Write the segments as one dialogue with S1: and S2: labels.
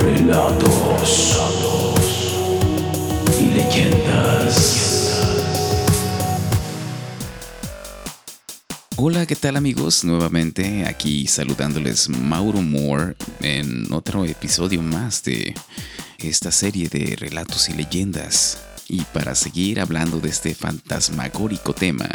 S1: Relatos y leyendas.
S2: Hola, ¿qué tal amigos? Nuevamente aquí saludándoles Mauro Moore en otro episodio más de esta serie de relatos y leyendas. Y para seguir hablando de este fantasmagórico tema,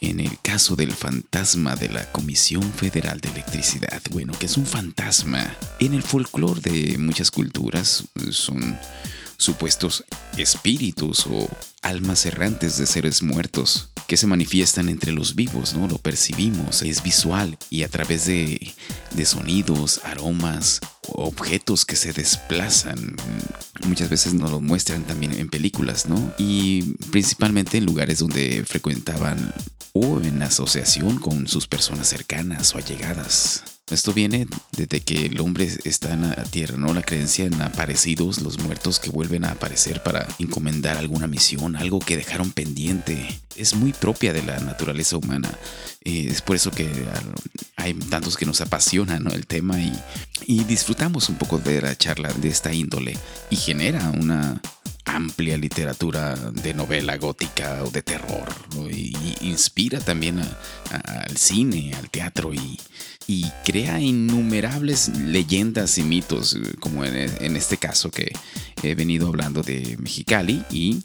S2: en el caso del fantasma de la Comisión Federal de Electricidad, bueno, que es un fantasma, en el folclore de muchas culturas son supuestos espíritus o almas errantes de seres muertos que se manifiestan entre los vivos, ¿no? Lo percibimos, es visual y a través de, de sonidos, aromas, objetos que se desplazan. Muchas veces nos lo muestran también en películas, ¿no? Y principalmente en lugares donde frecuentaban o en asociación con sus personas cercanas o allegadas. Esto viene desde que el hombre está en la tierra, ¿no? La creencia en aparecidos, los muertos que vuelven a aparecer para encomendar alguna misión, algo que dejaron pendiente. Es muy propia de la naturaleza humana. Eh, es por eso que hay tantos que nos apasionan el tema y disfrutamos un poco de la charla de esta índole y genera una amplia literatura de novela gótica o de terror y, inspira también al cine, al teatro y, crea innumerables leyendas y mitos, como en, este caso que he venido hablando de Mexicali y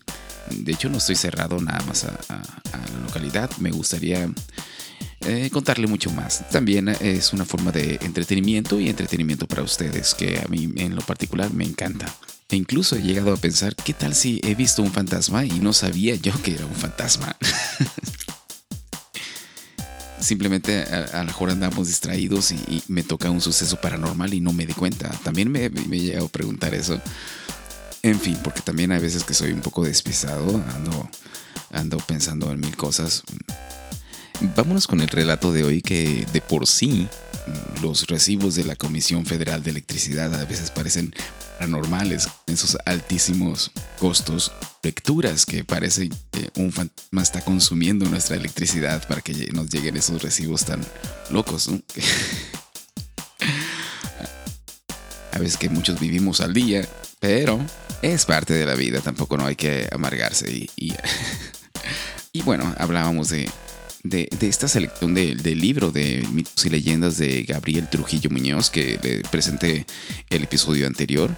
S2: de hecho no estoy cerrado nada más a, la localidad, me gustaría... Eh, contarle mucho más. También es una forma de entretenimiento y entretenimiento para ustedes que a mí en lo particular me encanta. E incluso he llegado a pensar, ¿qué tal si he visto un fantasma y no sabía yo que era un fantasma? Simplemente a, lo mejor andamos distraídos y, me toca un suceso paranormal y no me di cuenta. También me, me he llegado a preguntar eso. En fin, porque también hay veces que soy un poco despistado, ando, ando pensando en mil cosas. Vámonos con el relato de hoy que de por sí los recibos de la Comisión Federal de Electricidad a veces parecen anormales, esos altísimos costos, lecturas que parece que un fantasma está consumiendo nuestra electricidad para que nos lleguen esos recibos tan locos. a veces que muchos vivimos al día, pero es parte de la vida, tampoco no hay que amargarse y, y bueno, hablábamos de de, esta selección del libro de mitos y leyendas de Gabriel Trujillo Muñoz que le presenté el episodio anterior.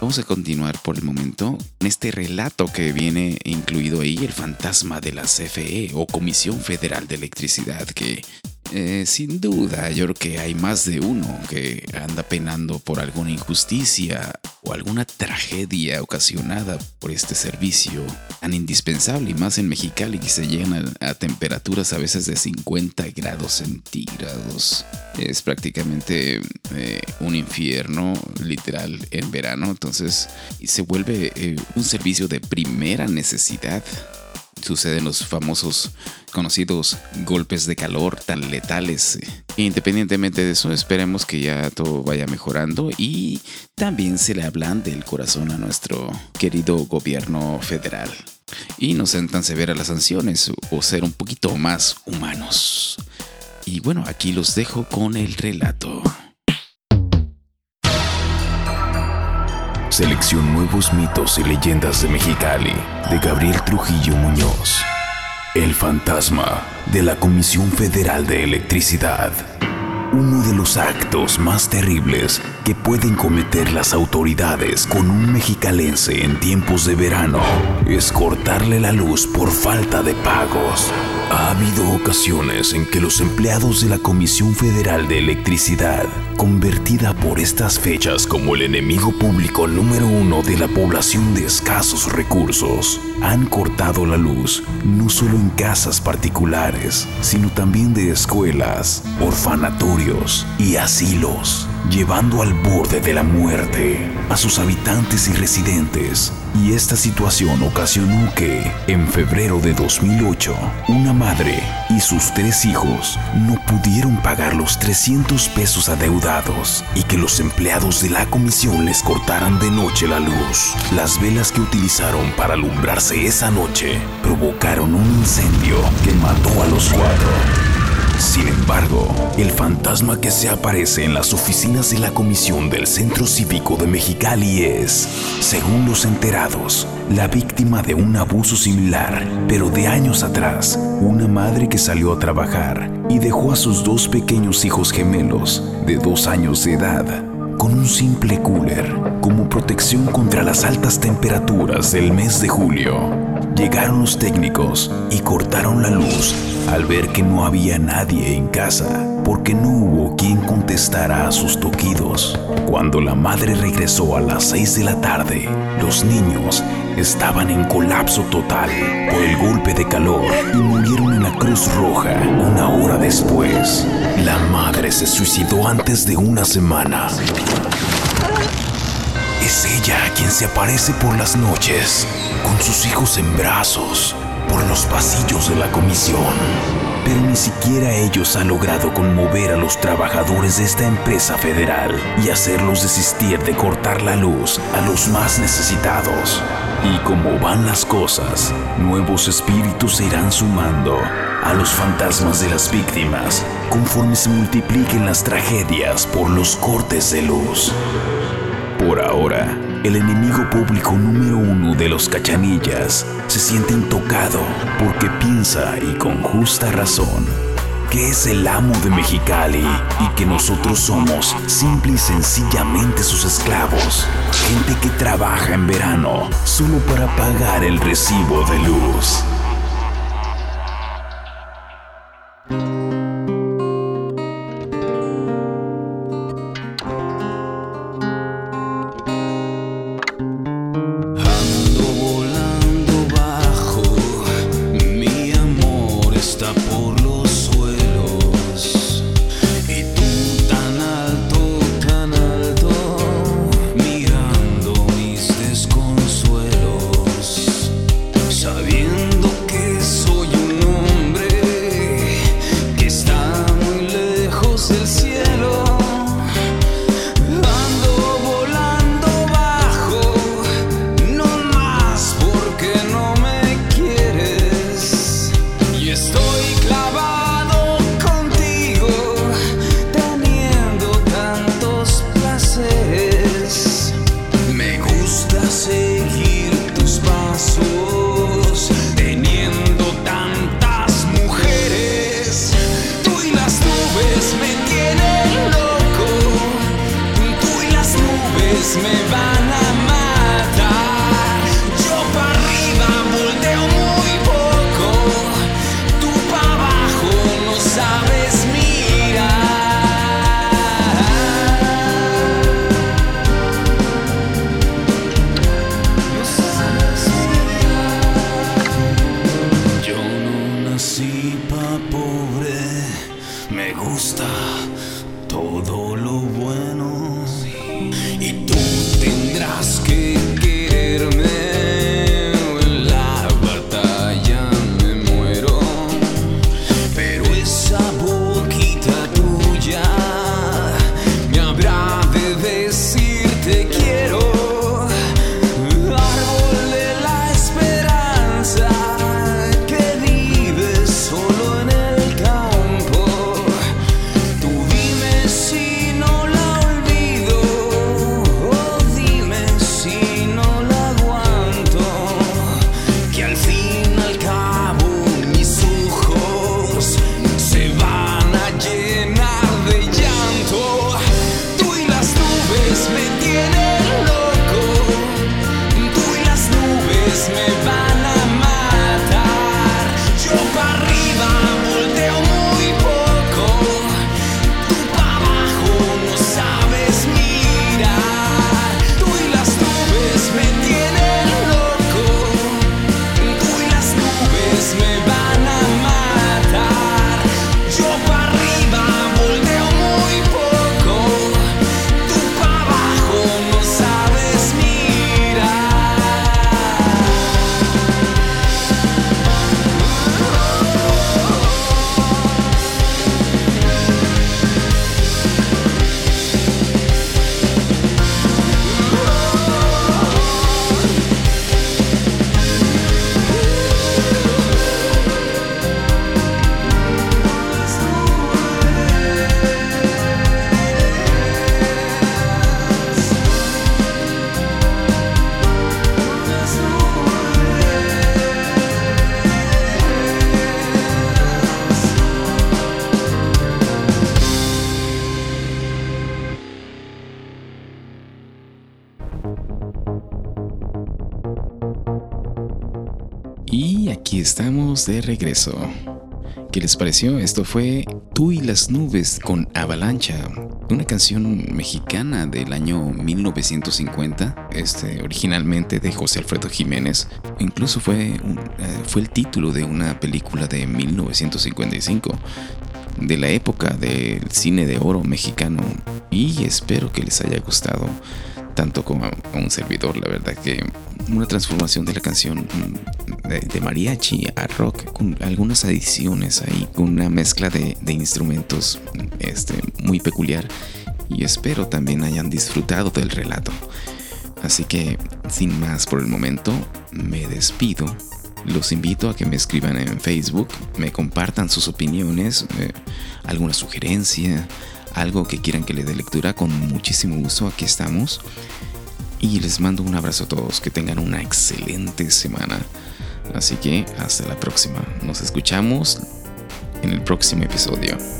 S2: Vamos a continuar por el momento en este relato que viene incluido ahí, el fantasma de la CFE o Comisión Federal de Electricidad, que eh, sin duda, yo creo que hay más de uno que anda penando por alguna injusticia o alguna tragedia ocasionada por este servicio tan indispensable y más en Mexicali que se llegan a, temperaturas a veces de 50 grados centígrados. Es prácticamente eh, un infierno literal en verano, entonces se vuelve eh, un servicio de primera necesidad suceden los famosos conocidos golpes de calor tan letales. Independientemente de eso, esperemos que ya todo vaya mejorando y también se le hablan del corazón a nuestro querido gobierno federal. Y no sean tan severas las sanciones o ser un poquito más humanos. Y bueno, aquí los dejo con el relato.
S1: Selección Nuevos Mitos y Leyendas de Mexicali, de Gabriel Trujillo Muñoz. El fantasma de la Comisión Federal de Electricidad. Uno de los actos más terribles que pueden cometer las autoridades con un mexicalense en tiempos de verano es cortarle la luz por falta de pagos. Ha habido ocasiones en que los empleados de la Comisión Federal de Electricidad, convertida por estas fechas como el enemigo público número uno de la población de escasos recursos, han cortado la luz no solo en casas particulares, sino también de escuelas, orfanatorios y asilos, llevando al borde de la muerte a sus habitantes y residentes y esta situación ocasionó que, en febrero de 2008, una madre y sus tres hijos no pudieron pagar los 300 pesos adeudados y que los empleados de la comisión les cortaran de noche la luz. Las velas que utilizaron para alumbrarse esa noche provocaron un incendio que mató a los cuatro.
S2: Sin embargo, el fantasma que se aparece en las oficinas de la comisión del Centro Cívico de Mexicali es, según los enterados, la víctima de un abuso similar, pero de años atrás, una madre que salió a trabajar y dejó a sus dos pequeños hijos gemelos de dos años de edad con un simple cooler como protección contra las altas temperaturas del mes de julio. Llegaron los técnicos y cortaron la luz al ver que no había nadie en casa, porque no hubo quien contestara a sus toquidos. Cuando la madre regresó a las 6 de la tarde, los niños estaban en colapso total por el golpe de calor y murieron en la Cruz Roja una hora después. La madre se suicidó antes de una semana. Es ella quien se aparece por las noches, con sus hijos en brazos, por los pasillos de la comisión. Pero ni siquiera ellos han logrado conmover a los trabajadores de esta empresa federal y hacerlos desistir de cortar la luz a los más necesitados. Y como van las cosas, nuevos espíritus se irán sumando a los fantasmas de las víctimas conforme se multipliquen las tragedias por los cortes de luz. Por ahora, el enemigo público número uno de los cachanillas se siente intocado porque piensa, y con justa razón, que es el amo de Mexicali y que nosotros somos simple y sencillamente sus esclavos. Gente que trabaja en verano solo para pagar el recibo de luz. Y estamos de regreso. ¿Qué les pareció? Esto fue Tú y las nubes con Avalancha, una canción mexicana del año 1950, este, originalmente de José Alfredo Jiménez. Incluso fue, eh, fue el título de una película de 1955, de la época del cine de oro mexicano. Y espero que les haya gustado tanto como a un servidor, la verdad que una transformación de la canción mm, de, mariachi a rock con algunas adiciones ahí, con una mezcla de, instrumentos este, muy peculiar y espero también hayan disfrutado del relato. Así que, sin más por el momento, me despido. Los invito a que me escriban en Facebook, me compartan sus opiniones, eh, alguna sugerencia, algo que quieran que le dé lectura, con muchísimo gusto aquí estamos. Y les mando un abrazo a todos, que tengan una excelente semana. Así que hasta la próxima. Nos escuchamos en el próximo episodio.